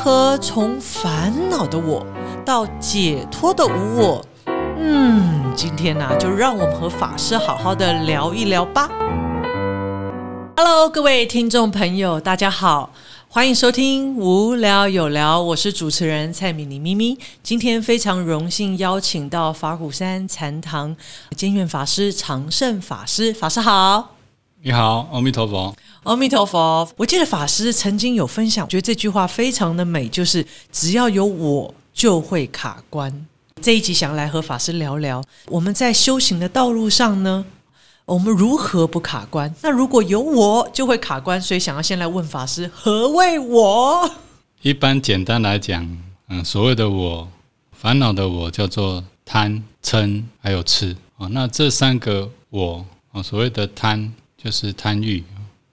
何从烦恼的我到解脱的无我？嗯，今天呢、就让我们和法师好好的聊一聊吧。Hello，各位听众朋友，大家好，欢迎收听《无聊有聊》，我是主持人蔡米妮咪咪。今天非常荣幸邀请到法鼓山禅堂监院法师常胜法师，法师好。你好，阿弥陀佛。阿弥陀佛！我记得法师曾经有分享，觉得这句话非常的美，就是只要有我就会卡关。这一集想来和法师聊聊，我们在修行的道路上呢，我们如何不卡关？那如果有我就会卡关，所以想要先来问法师，何谓我？一般简单来讲，嗯，所谓的我，烦恼的我叫做贪、嗔还有痴啊。那这三个我啊，所谓的贪就是贪欲，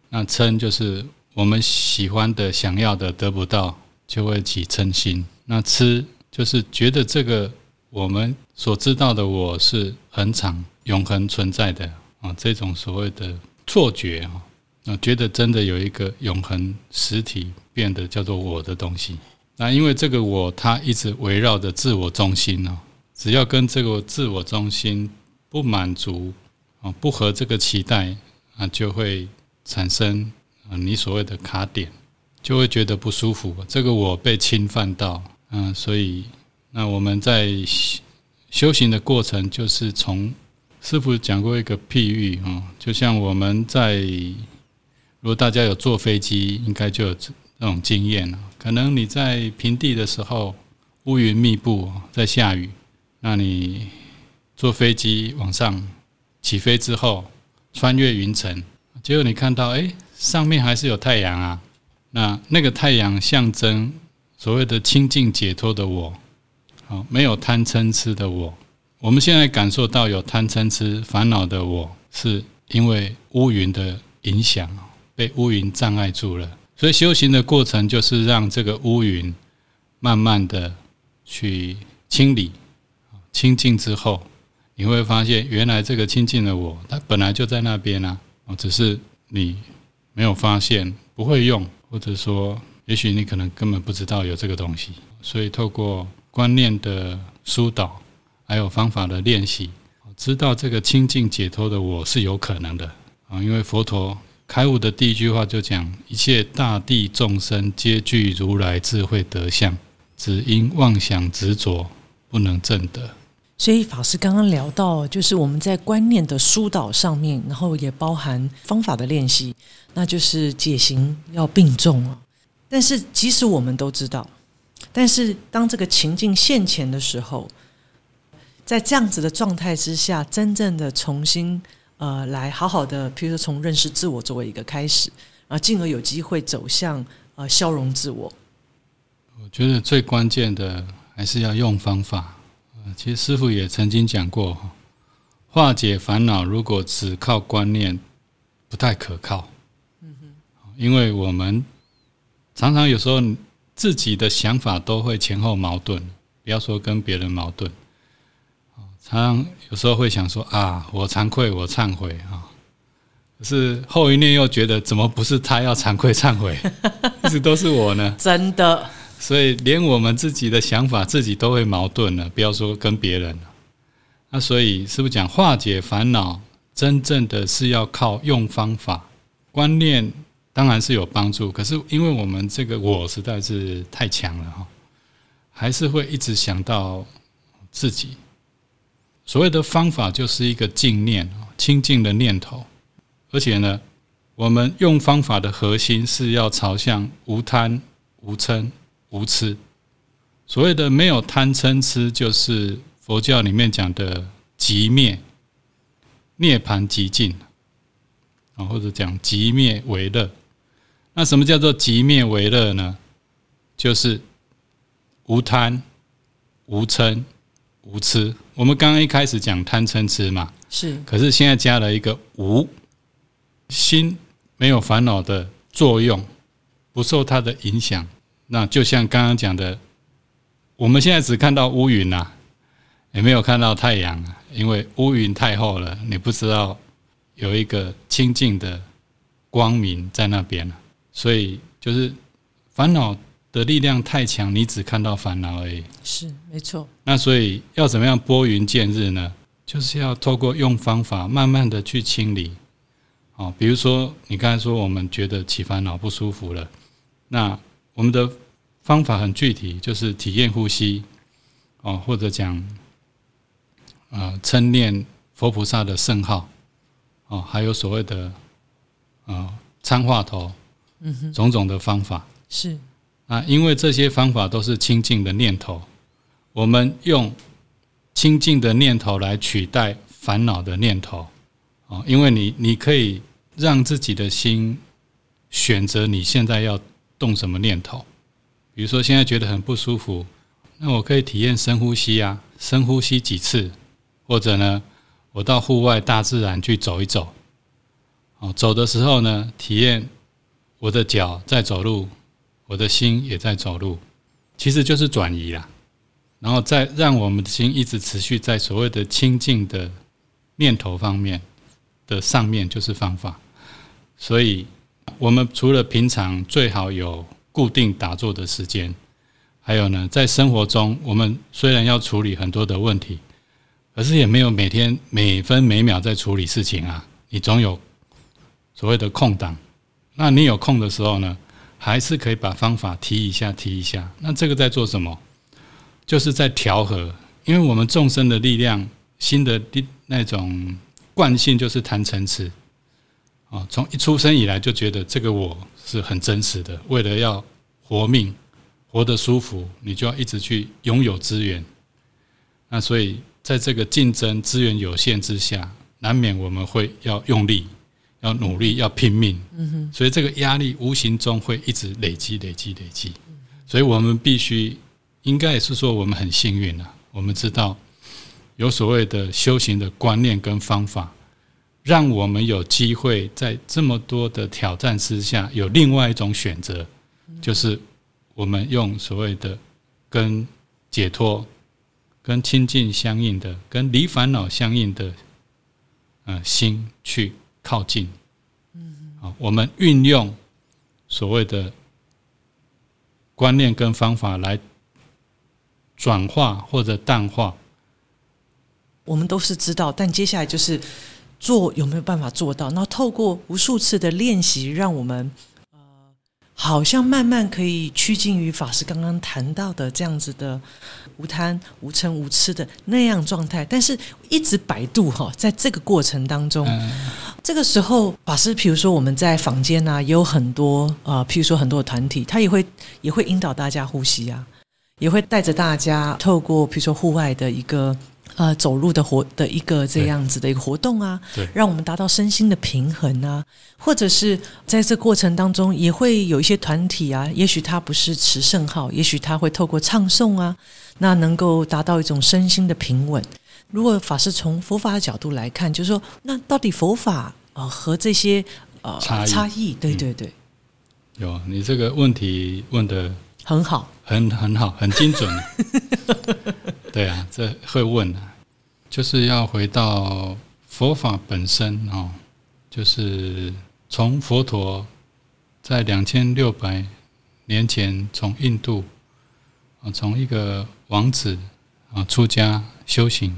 那嗔就是我们喜欢的、想要的得不到，就会起嗔心。那痴就是觉得这个我们所知道的我是恒常、永恒存在的啊，这种所谓的错觉啊。那觉得真的有一个永恒实体变得叫做我的东西，那因为这个我它一直围绕着自我中心哦，只要跟这个自我中心不满足啊，不合这个期待啊，就会产生啊你所谓的卡点，就会觉得不舒服，这个我被侵犯到，嗯，所以那我们在修修行的过程就是从师傅讲过一个譬喻啊，就像我们在如果大家有坐飞机，应该就有这种经验了。可能你在平地的时候，乌云密布，在下雨，那你坐飞机往上起飞之后，穿越云层，结果你看到，哎，上面还是有太阳啊。那那个太阳象征所谓的清净解脱的我，好，没有贪嗔痴的我。我们现在感受到有贪嗔痴烦恼的我，是因为乌云的影响。被乌云障碍住了，所以修行的过程就是让这个乌云慢慢的去清理，清净之后，你会发现原来这个清净的我，它本来就在那边啊，只是你没有发现，不会用，或者说，也许你可能根本不知道有这个东西，所以透过观念的疏导，还有方法的练习，知道这个清净解脱的我是有可能的啊，因为佛陀。开悟的第一句话就讲：一切大地众生皆具如来智慧德相，只因妄想执着，不能证得。所以法师刚刚聊到，就是我们在观念的疏导上面，然后也包含方法的练习，那就是解行要并重啊。但是即使我们都知道，但是当这个情境现前的时候，在这样子的状态之下，真正的重新。呃，来好好的，譬如说从认识自我作为一个开始，啊，进而有机会走向呃消融自我。我觉得最关键的还是要用方法。其实师傅也曾经讲过，化解烦恼如果只靠观念，不太可靠。嗯哼，因为我们常常有时候自己的想法都会前后矛盾，不要说跟别人矛盾。常常有时候会想说啊，我惭愧，我忏悔啊。可是后一念又觉得，怎么不是他要惭愧忏悔，一直都是我呢？真的。所以连我们自己的想法，自己都会矛盾了，不要说跟别人了。那所以是不是讲化解烦恼，真正的是要靠用方法，观念当然是有帮助。可是因为我们这个我实在是太强了哈，还是会一直想到自己。所谓的方法就是一个净念，清净的念头。而且呢，我们用方法的核心是要朝向无贪、无嗔、无痴。所谓的没有贪嗔痴，就是佛教里面讲的极灭、涅盘极尽啊，或者讲极灭为乐。那什么叫做极灭为乐呢？就是无贪、无嗔。无痴，我们刚刚一开始讲贪嗔痴嘛，是，可是现在加了一个无，心没有烦恼的作用，不受它的影响，那就像刚刚讲的，我们现在只看到乌云呐，也没有看到太阳啊，因为乌云太厚了，你不知道有一个清净的光明在那边所以就是烦恼的力量太强，你只看到烦恼而已。是没错。那所以要怎么样拨云见日呢？就是要透过用方法，慢慢的去清理。哦，比如说你刚才说我们觉得起烦恼不舒服了，那我们的方法很具体，就是体验呼吸，哦，或者讲，呃，称念佛菩萨的圣号，哦，还有所谓的，呃，参话头，嗯哼，种种的方法是。啊，因为这些方法都是清净的念头，我们用清净的念头来取代烦恼的念头，哦，因为你你可以让自己的心选择你现在要动什么念头，比如说现在觉得很不舒服，那我可以体验深呼吸啊，深呼吸几次，或者呢，我到户外大自然去走一走，哦，走的时候呢，体验我的脚在走路。我的心也在走路，其实就是转移啦，然后再让我们的心一直持续在所谓的清净的念头方面的上面，就是方法。所以，我们除了平常最好有固定打坐的时间，还有呢，在生活中，我们虽然要处理很多的问题，可是也没有每天每分每秒在处理事情啊。你总有所谓的空档，那你有空的时候呢？还是可以把方法提一下，提一下。那这个在做什么？就是在调和，因为我们众生的力量，心的那种惯性就是谈层次啊。从一出生以来就觉得这个我是很真实的，为了要活命、活得舒服，你就要一直去拥有资源。那所以在这个竞争资源有限之下，难免我们会要用力。要努力，要拼命，嗯哼所以这个压力无形中会一直累积、累积、累积。所以我们必须，应该也是说，我们很幸运啊。我们知道有所谓的修行的观念跟方法，让我们有机会在这么多的挑战之下，有另外一种选择，就是我们用所谓的跟解脱、跟亲近相应的、跟离烦恼相应的，呃，心去。靠近，嗯，好，我们运用所谓的观念跟方法来转化或者淡化，我们都是知道，但接下来就是做有没有办法做到？那透过无数次的练习，让我们呃。好像慢慢可以趋近于法师刚刚谈到的这样子的无贪、无嗔、无痴的那样状态，但是一直百度哈，在这个过程当中，这个时候法师，比如说我们在房间啊，也有很多啊，譬如说很多团体，他也会也会引导大家呼吸啊，也会带着大家透过比如说户外的一个。呃，走路的活的一个这样子的一个活动啊，让我们达到身心的平衡啊，或者是在这过程当中，也会有一些团体啊，也许他不是持圣号，也许他会透过唱诵啊，那能够达到一种身心的平稳。如果法师从佛法的角度来看，就是说，那到底佛法啊和这些呃差异，对对对，有你这个问题问的很好，很很好，很精准。对啊，这会问啊，就是要回到佛法本身哦，就是从佛陀在两千六百年前从印度啊，从一个王子啊出家修行，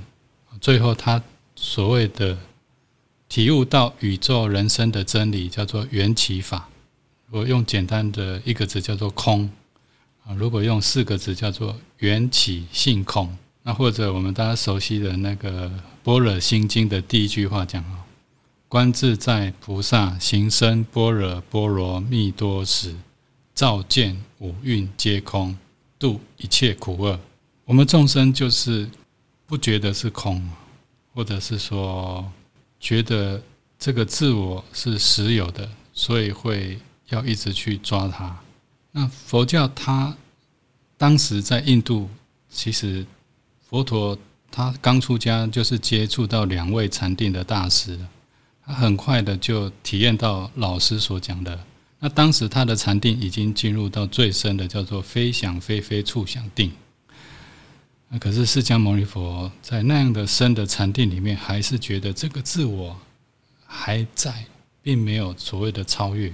最后他所谓的体悟到宇宙人生的真理，叫做缘起法。我用简单的一个字叫做空啊，如果用四个字叫做缘起性空。那或者我们大家熟悉的那个《般若心经》的第一句话讲哦：“观自在菩萨行深般若波罗蜜多时，照见五蕴皆空，度一切苦厄。”我们众生就是不觉得是空，或者是说觉得这个自我是实有的，所以会要一直去抓它。那佛教它当时在印度其实。佛陀他刚出家，就是接触到两位禅定的大师，他很快的就体验到老师所讲的。那当时他的禅定已经进入到最深的，叫做非想非非处想定。那可是释迦牟尼佛在那样的深的禅定里面，还是觉得这个自我还在，并没有所谓的超越。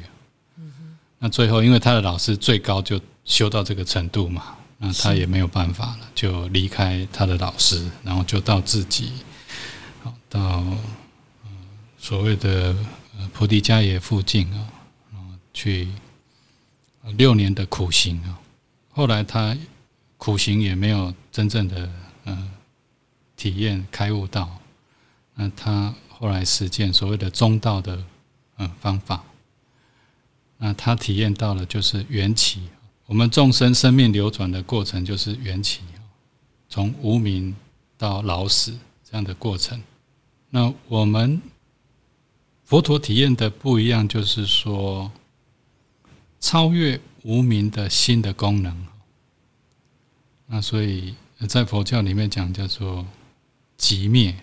那最后，因为他的老师最高就修到这个程度嘛，那他也没有办法了，就离开他的老师，然后就到自己，到所谓的菩提迦耶附近啊，然后去六年的苦行啊。后来他苦行也没有真正的嗯体验开悟到，那他后来实践所谓的中道的嗯方法。那他体验到了，就是缘起。我们众生生命流转的过程，就是缘起，从无名到老死这样的过程。那我们佛陀体验的不一样，就是说超越无名的新的功能。那所以在佛教里面讲，叫做极灭，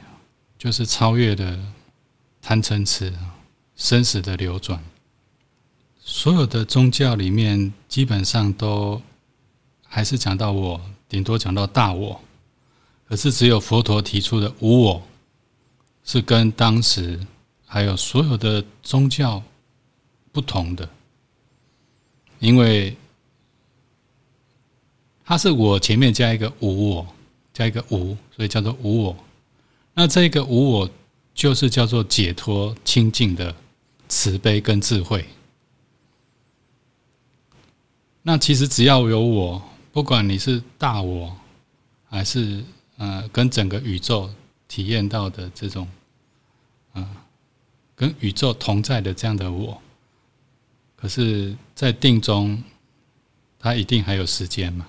就是超越的贪嗔痴、生死的流转。所有的宗教里面，基本上都还是讲到我，顶多讲到大我。可是只有佛陀提出的无我，是跟当时还有所有的宗教不同的，因为它是我前面加一个无我，加一个无，所以叫做无我。那这个无我，就是叫做解脱清净的慈悲跟智慧。那其实只要有我，不管你是大我，还是呃跟整个宇宙体验到的这种，嗯，跟宇宙同在的这样的我，可是，在定中，它一定还有时间嘛？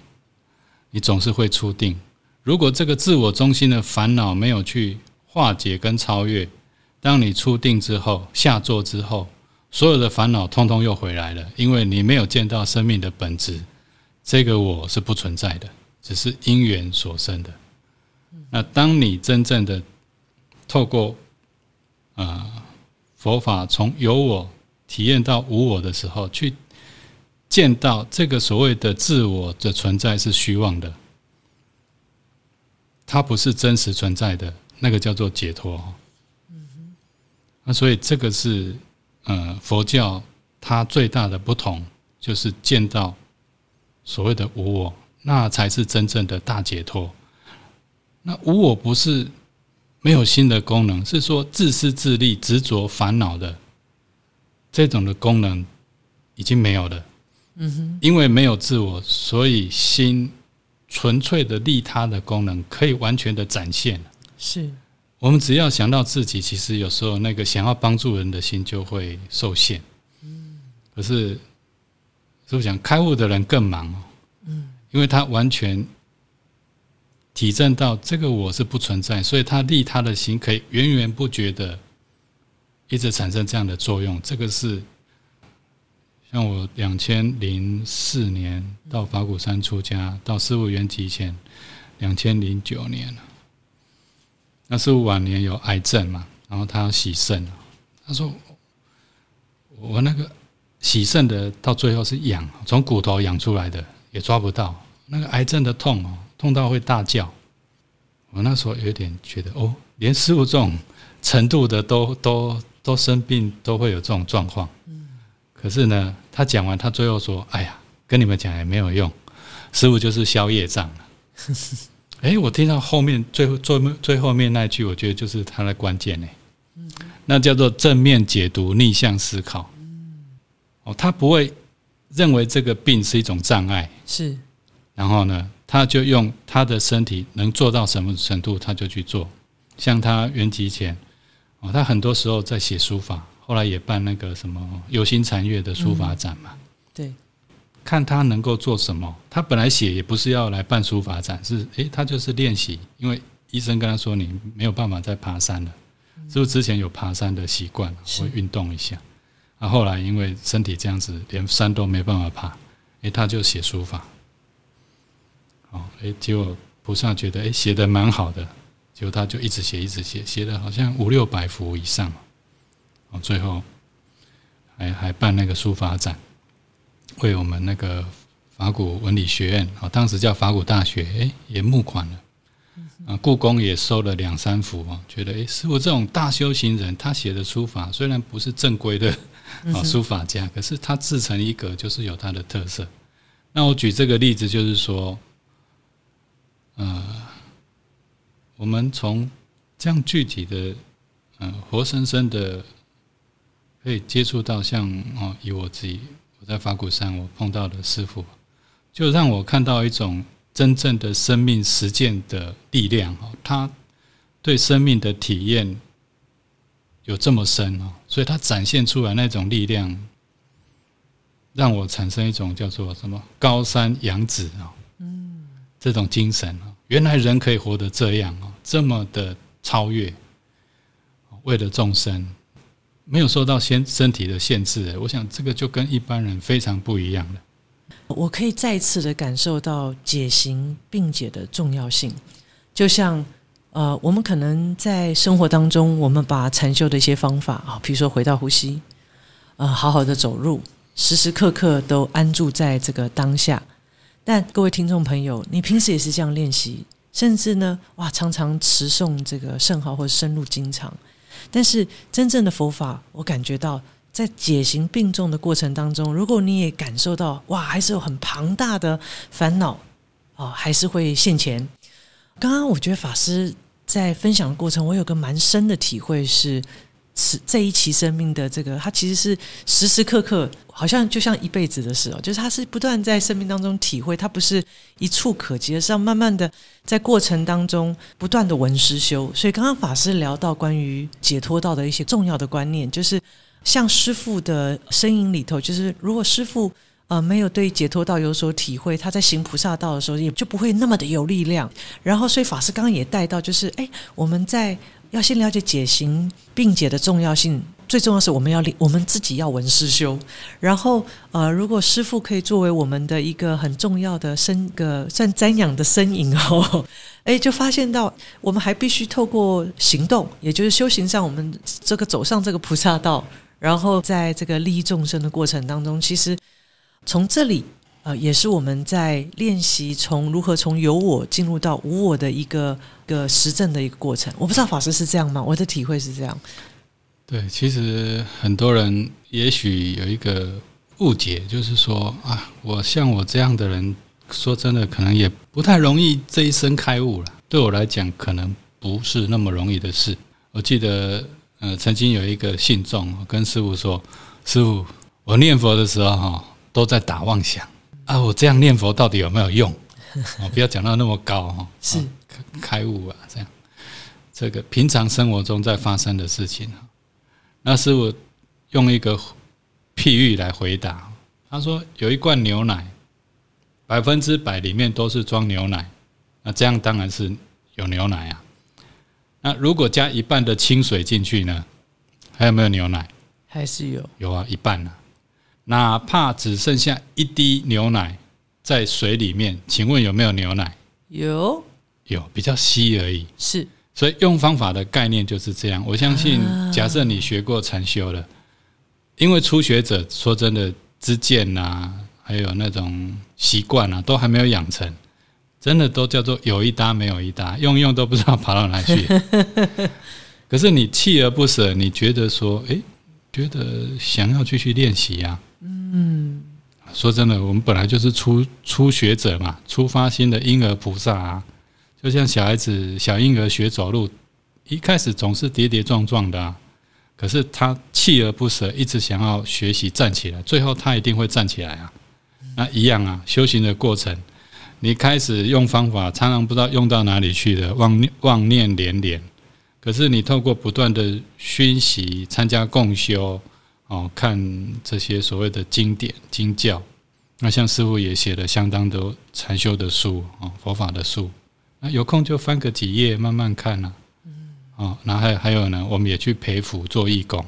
你总是会出定。如果这个自我中心的烦恼没有去化解跟超越，当你出定之后，下座之后。所有的烦恼通通又回来了，因为你没有见到生命的本质，这个我是不存在的，只是因缘所生的。那当你真正的透过啊佛法从有我体验到无我的时候，去见到这个所谓的自我的存在是虚妄的，它不是真实存在的，那个叫做解脱。那所以这个是。呃，佛教它最大的不同就是见到所谓的无我，那才是真正的大解脱。那无我不是没有新的功能，是说自私自利、执着烦恼的这种的功能已经没有了。嗯哼，因为没有自我，所以心纯粹的利他的功能可以完全的展现。是。我们只要想到自己，其实有时候那个想要帮助人的心就会受限。嗯，可是是不是讲开悟的人更忙哦？嗯，因为他完全体证到这个我是不存在，所以他利他的心可以源源不绝的一直产生这样的作用。这个是像我两千零四年到法鼓山出家，到师傅圆寂前两千零九年了。那是晚年有癌症嘛，然后他要洗肾他说：“我那个洗肾的到最后是痒，从骨头痒出来的，也抓不到。那个癌症的痛哦，痛到会大叫。我那时候有点觉得，哦，连师傅这种程度的都都都生病，都会有这种状况。可是呢，他讲完，他最后说：‘哎呀，跟你们讲也没有用，师傅就是消业障了。’”哎，我听到后面最后最最后面那句，我觉得就是它的关键呢。那叫做正面解读、逆向思考。哦，他不会认为这个病是一种障碍。是。然后呢，他就用他的身体能做到什么程度，他就去做。像他原籍前，哦，他很多时候在写书法，后来也办那个什么有心禅悦的书法展嘛。对。看他能够做什么。他本来写也不是要来办书法展，是诶，他就是练习。因为医生跟他说，你没有办法再爬山了，是不是之前有爬山的习惯，会运动一下。啊，后来因为身体这样子，连山都没办法爬，诶，他就写书法。哦，诶，结果菩萨觉得诶，写的蛮好的，结果他就一直写，一直写，写的好像五六百幅以上。哦，最后还还办那个书法展。为我们那个法古文理学院啊，当时叫法古大学，哎，也募款了。啊，故宫也收了两三幅啊，觉得哎，师傅这种大修行人，他写的书法虽然不是正规的啊书法家，可是他自成一格，就是有他的特色。那我举这个例子就是说，呃，我们从这样具体的，嗯，活生生的，可以接触到像哦，以我自己我在法鼓山我碰到的师傅，就让我看到一种真正的生命实践的力量哦，他对生命的体验有这么深哦，所以他展现出来那种力量。让我产生一种叫做什么高山仰止啊，嗯，这种精神啊，原来人可以活得这样啊，这么的超越，为了众生，没有受到先身体的限制，我想这个就跟一般人非常不一样了。我可以再次的感受到解行并解的重要性，就像呃，我们可能在生活当中，我们把禅修的一些方法啊，比如说回到呼吸，呃，好好的走路。时时刻刻都安住在这个当下，但各位听众朋友，你平时也是这样练习，甚至呢，哇，常常持诵这个圣号或深入经常。但是真正的佛法，我感觉到在解行并重的过程当中，如果你也感受到，哇，还是有很庞大的烦恼哦，还是会现前。刚刚我觉得法师在分享的过程，我有个蛮深的体会是。此这一期生命的这个，它其实是时时刻刻，好像就像一辈子的事哦，就是它是不断在生命当中体会，它不是一触可及，是要慢慢的在过程当中不断的闻思修。所以刚刚法师聊到关于解脱道的一些重要的观念，就是像师傅的身影里头，就是如果师傅呃没有对解脱道有所体会，他在行菩萨道的时候也就不会那么的有力量。然后，所以法师刚刚也带到，就是哎，我们在。要先了解解行并解的重要性，最重要是我们要我们自己要闻师修。然后，呃，如果师傅可以作为我们的一个很重要的身个算瞻仰的身影哦，哎，就发现到我们还必须透过行动，也就是修行上，我们这个走上这个菩萨道，然后在这个利益众生的过程当中，其实从这里。呃，也是我们在练习从如何从有我进入到无我的一个个实证的一个过程。我不知道法师是这样吗？我的体会是这样。对，其实很多人也许有一个误解，就是说啊，我像我这样的人，说真的，可能也不太容易这一生开悟了。对我来讲，可能不是那么容易的事。我记得，呃，曾经有一个信众跟师傅说：“师傅，我念佛的时候哈，都在打妄想。”啊，我这样念佛到底有没有用？哦，不要讲到那么高哈。是开悟啊，这样这个平常生活中在发生的事情那师傅用一个譬喻来回答，他说有一罐牛奶，百分之百里面都是装牛奶，那这样当然是有牛奶啊。那如果加一半的清水进去呢，还有没有牛奶？还是有，有啊，一半呢。哪怕只剩下一滴牛奶在水里面，请问有没有牛奶？有，有，比较稀而已。是，所以用方法的概念就是这样。我相信，假设你学过禅修了，因为初学者说真的，知见呐，还有那种习惯啊，都还没有养成，真的都叫做有一搭没有一搭，用用都不知道跑到哪去。可是你锲而不舍，你觉得说，哎，觉得想要继续练习呀？嗯，说真的，我们本来就是初初学者嘛，初发心的婴儿菩萨啊，就像小孩子小婴儿学走路，一开始总是跌跌撞撞的，可是他锲而不舍，一直想要学习站起来，最后他一定会站起来啊。那一样啊，修行的过程，你开始用方法，常常不知道用到哪里去的，妄念妄念连连，可是你透过不断的熏习，参加共修。哦，看这些所谓的经典经教，那像师傅也写了相当多禅修的书啊，佛法的书，那有空就翻个几页慢慢看呐。嗯，哦，然后还还有呢，我们也去陪福做义工，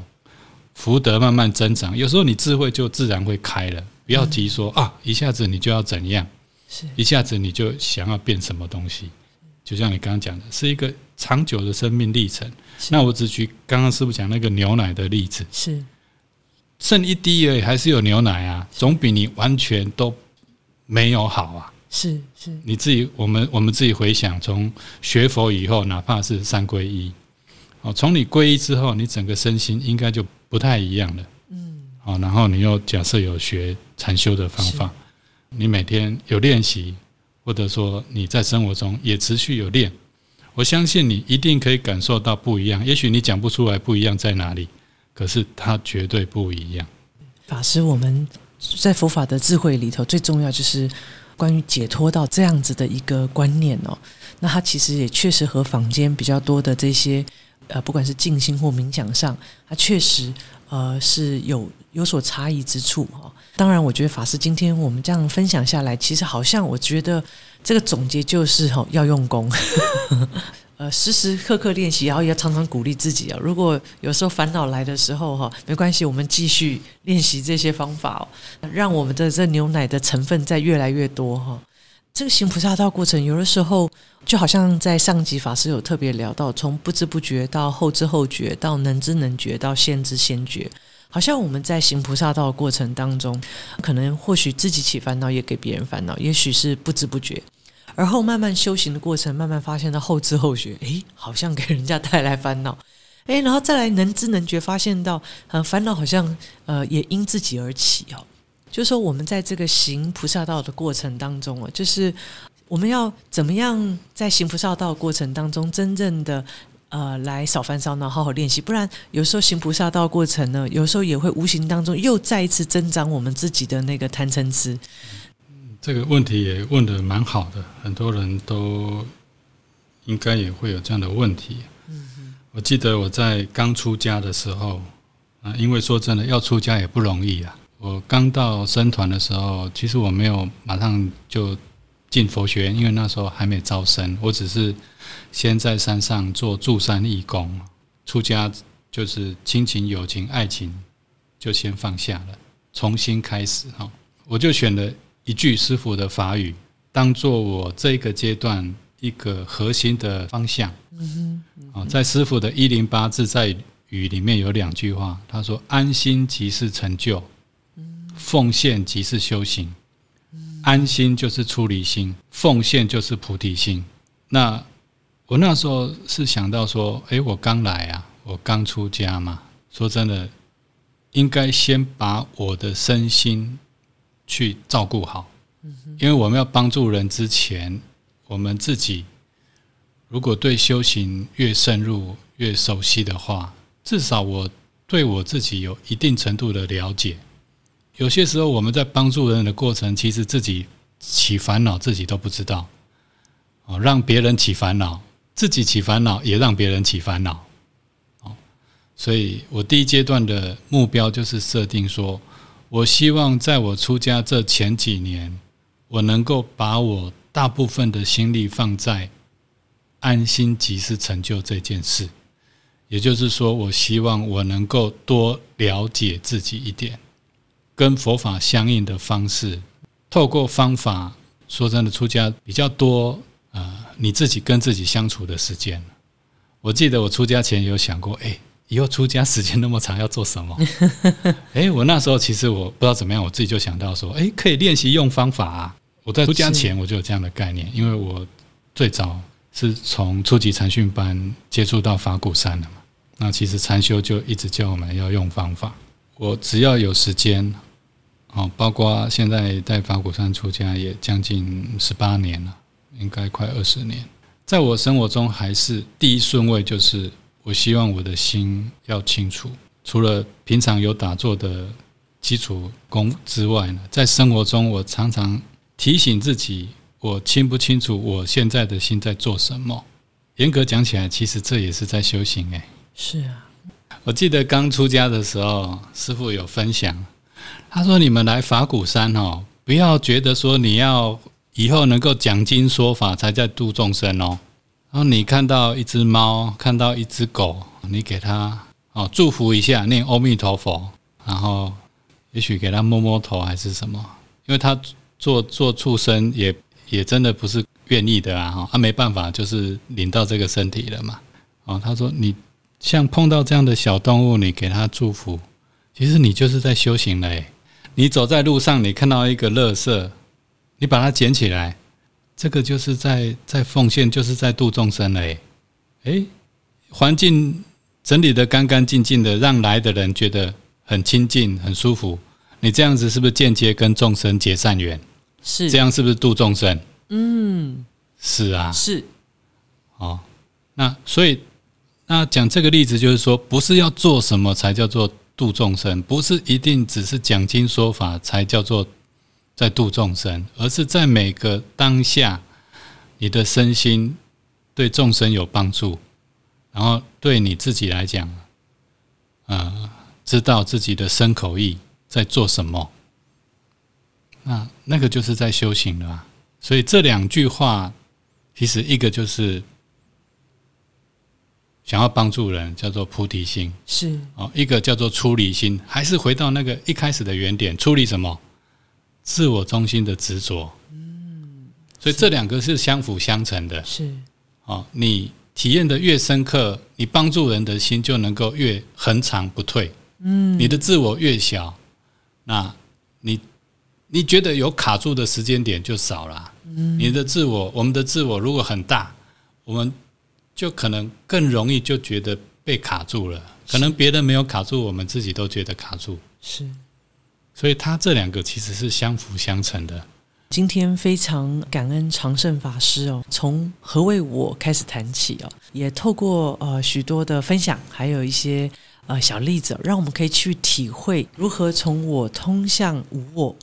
福德慢慢增长，有时候你智慧就自然会开了，不要急说啊，一下子你就要怎样，是一下子你就想要变什么东西，就像你刚刚讲的，是一个长久的生命历程。那我只举刚刚师傅讲那个牛奶的例子，是。剩一滴而已，还是有牛奶啊，总比你完全都没有好啊。是是，你自己，我们我们自己回想，从学佛以后，哪怕是三皈依，哦，从你皈依之后，你整个身心应该就不太一样了。嗯，好，然后你又假设有学禅修的方法，你每天有练习，或者说你在生活中也持续有练，我相信你一定可以感受到不一样。也许你讲不出来不一样在哪里，可是它绝对不一样。法师，我们在佛法的智慧里头，最重要就是关于解脱到这样子的一个观念哦。那它其实也确实和坊间比较多的这些呃，不管是静心或冥想上，它确实呃是有有所差异之处哈。当然，我觉得法师今天我们这样分享下来，其实好像我觉得这个总结就是哈，要用功。呃，时时刻刻练习，然后也要常常鼓励自己啊。如果有时候烦恼来的时候，哈，没关系，我们继续练习这些方法哦，让我们的这牛奶的成分在越来越多哈。这个行菩萨道过程，有的时候就好像在上集法师有特别聊到，从不知不觉到后知后觉，到能知能觉，到先知先觉，好像我们在行菩萨道的过程当中，可能或许自己起烦恼，也给别人烦恼，也许是不知不觉。而后慢慢修行的过程，慢慢发现到后知后觉，诶，好像给人家带来烦恼，诶，然后再来能知能觉，发现到，呃，烦恼好像呃也因自己而起哦。就是说，我们在这个行菩萨道的过程当中啊，就是我们要怎么样在行菩萨道过程当中，真正的呃来少烦恼，好好练习。不然有时候行菩萨道过程呢，有时候也会无形当中又再一次增长我们自己的那个贪嗔痴。这个问题也问的蛮好的，很多人都应该也会有这样的问题。嗯我记得我在刚出家的时候啊，因为说真的，要出家也不容易啊。我刚到僧团的时候，其实我没有马上就进佛学院，因为那时候还没招生。我只是先在山上做助山义工，出家就是亲情、友情、爱情就先放下了，重新开始哈。我就选了。一句师傅的法语，当做我这个阶段一个核心的方向。嗯哼，啊，在师傅的一零八字在语里面有两句话，他说：“安心即是成就，奉献即是修行。安心就是出离心，奉献就是菩提心。”那我那时候是想到说，诶，我刚来啊，我刚出家嘛，说真的，应该先把我的身心。去照顾好，因为我们要帮助人之前，我们自己如果对修行越深入、越熟悉的话，至少我对我自己有一定程度的了解。有些时候我们在帮助人的过程，其实自己起烦恼，自己都不知道。哦，让别人起烦恼，自己起烦恼，也让别人起烦恼。哦，所以我第一阶段的目标就是设定说。我希望在我出家这前几年，我能够把我大部分的心力放在安心即是成就这件事。也就是说，我希望我能够多了解自己一点，跟佛法相应的方式，透过方法。说真的，出家比较多，呃，你自己跟自己相处的时间。我记得我出家前有想过，哎。以后出家时间那么长，要做什么？哎，我那时候其实我不知道怎么样，我自己就想到说，哎，可以练习用方法啊。我在出家前我就有这样的概念，因为我最早是从初级禅训班接触到法鼓山的嘛。那其实禅修就一直教我们要用方法。我只要有时间，哦，包括现在在法鼓山出家也将近十八年了，应该快二十年，在我生活中还是第一顺位就是。我希望我的心要清楚，除了平常有打坐的基础功之外呢，在生活中我常常提醒自己，我清不清楚我现在的心在做什么？严格讲起来，其实这也是在修行诶。是啊，我记得刚出家的时候，师傅有分享，他说：“你们来法鼓山哦，不要觉得说你要以后能够讲经说法才在度众生哦。”然后你看到一只猫，看到一只狗，你给它哦祝福一下，念阿弥陀佛，然后也许给它摸摸头还是什么，因为它做做畜生也也真的不是愿意的啊，哈，他没办法，就是领到这个身体了嘛。哦，他说你像碰到这样的小动物，你给它祝福，其实你就是在修行嘞。你走在路上，你看到一个垃圾，你把它捡起来。这个就是在在奉献，就是在度众生嘞。诶，环境整理的干干净净的，让来的人觉得很亲近、很舒服。你这样子是不是间接跟众生结善缘？是这样是不是度众生？嗯，是啊，是哦，那所以那讲这个例子就是说，不是要做什么才叫做度众生，不是一定只是讲经说法才叫做在度众生，而是在每个当下，你的身心对众生有帮助，然后对你自己来讲，呃，知道自己的身口意在做什么，那那个就是在修行了、啊。所以这两句话，其实一个就是想要帮助人，叫做菩提心是哦；一个叫做出离心，还是回到那个一开始的原点，出离什么？自我中心的执着。嗯，所以这两个是相辅相成的是哦。你体验的越深刻，你帮助人的心就能够越恒长不退。嗯，你的自我越小，那你你觉得有卡住的时间点就少了。嗯，你的自我，我们的自我如果很大，我们就可能更容易就觉得被卡住了。可能别人没有卡住，我们自己都觉得卡住。是。所以，它这两个其实是相辅相成的。今天非常感恩常胜法师哦，从何谓我开始谈起哦，也透过呃许多的分享，还有一些呃小例子，让我们可以去体会如何从我通向无我。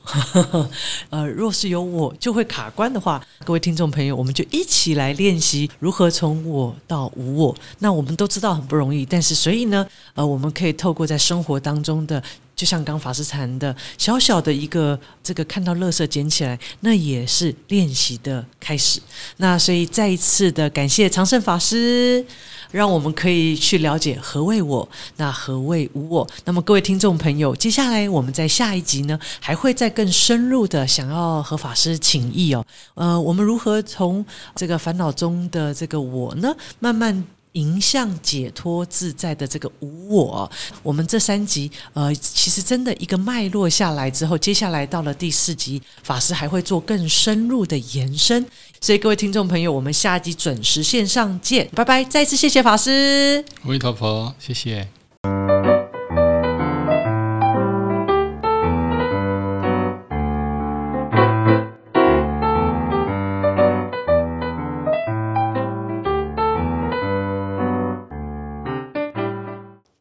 呃，若是有我就会卡关的话，各位听众朋友，我们就一起来练习如何从我到无我。那我们都知道很不容易，但是所以呢，呃，我们可以透过在生活当中的。就像刚法师谈的，小小的一个这个看到垃圾捡起来，那也是练习的开始。那所以再一次的感谢长胜法师，让我们可以去了解何谓我，那何谓无我。那么各位听众朋友，接下来我们在下一集呢，还会再更深入的想要和法师请益哦。呃，我们如何从这个烦恼中的这个我呢，慢慢。迎向解脱自在的这个无我，我们这三集，呃，其实真的一个脉络下来之后，接下来到了第四集，法师还会做更深入的延伸。所以各位听众朋友，我们下集准时线上见，拜拜！再次谢谢法师，阿弥陀佛，谢谢。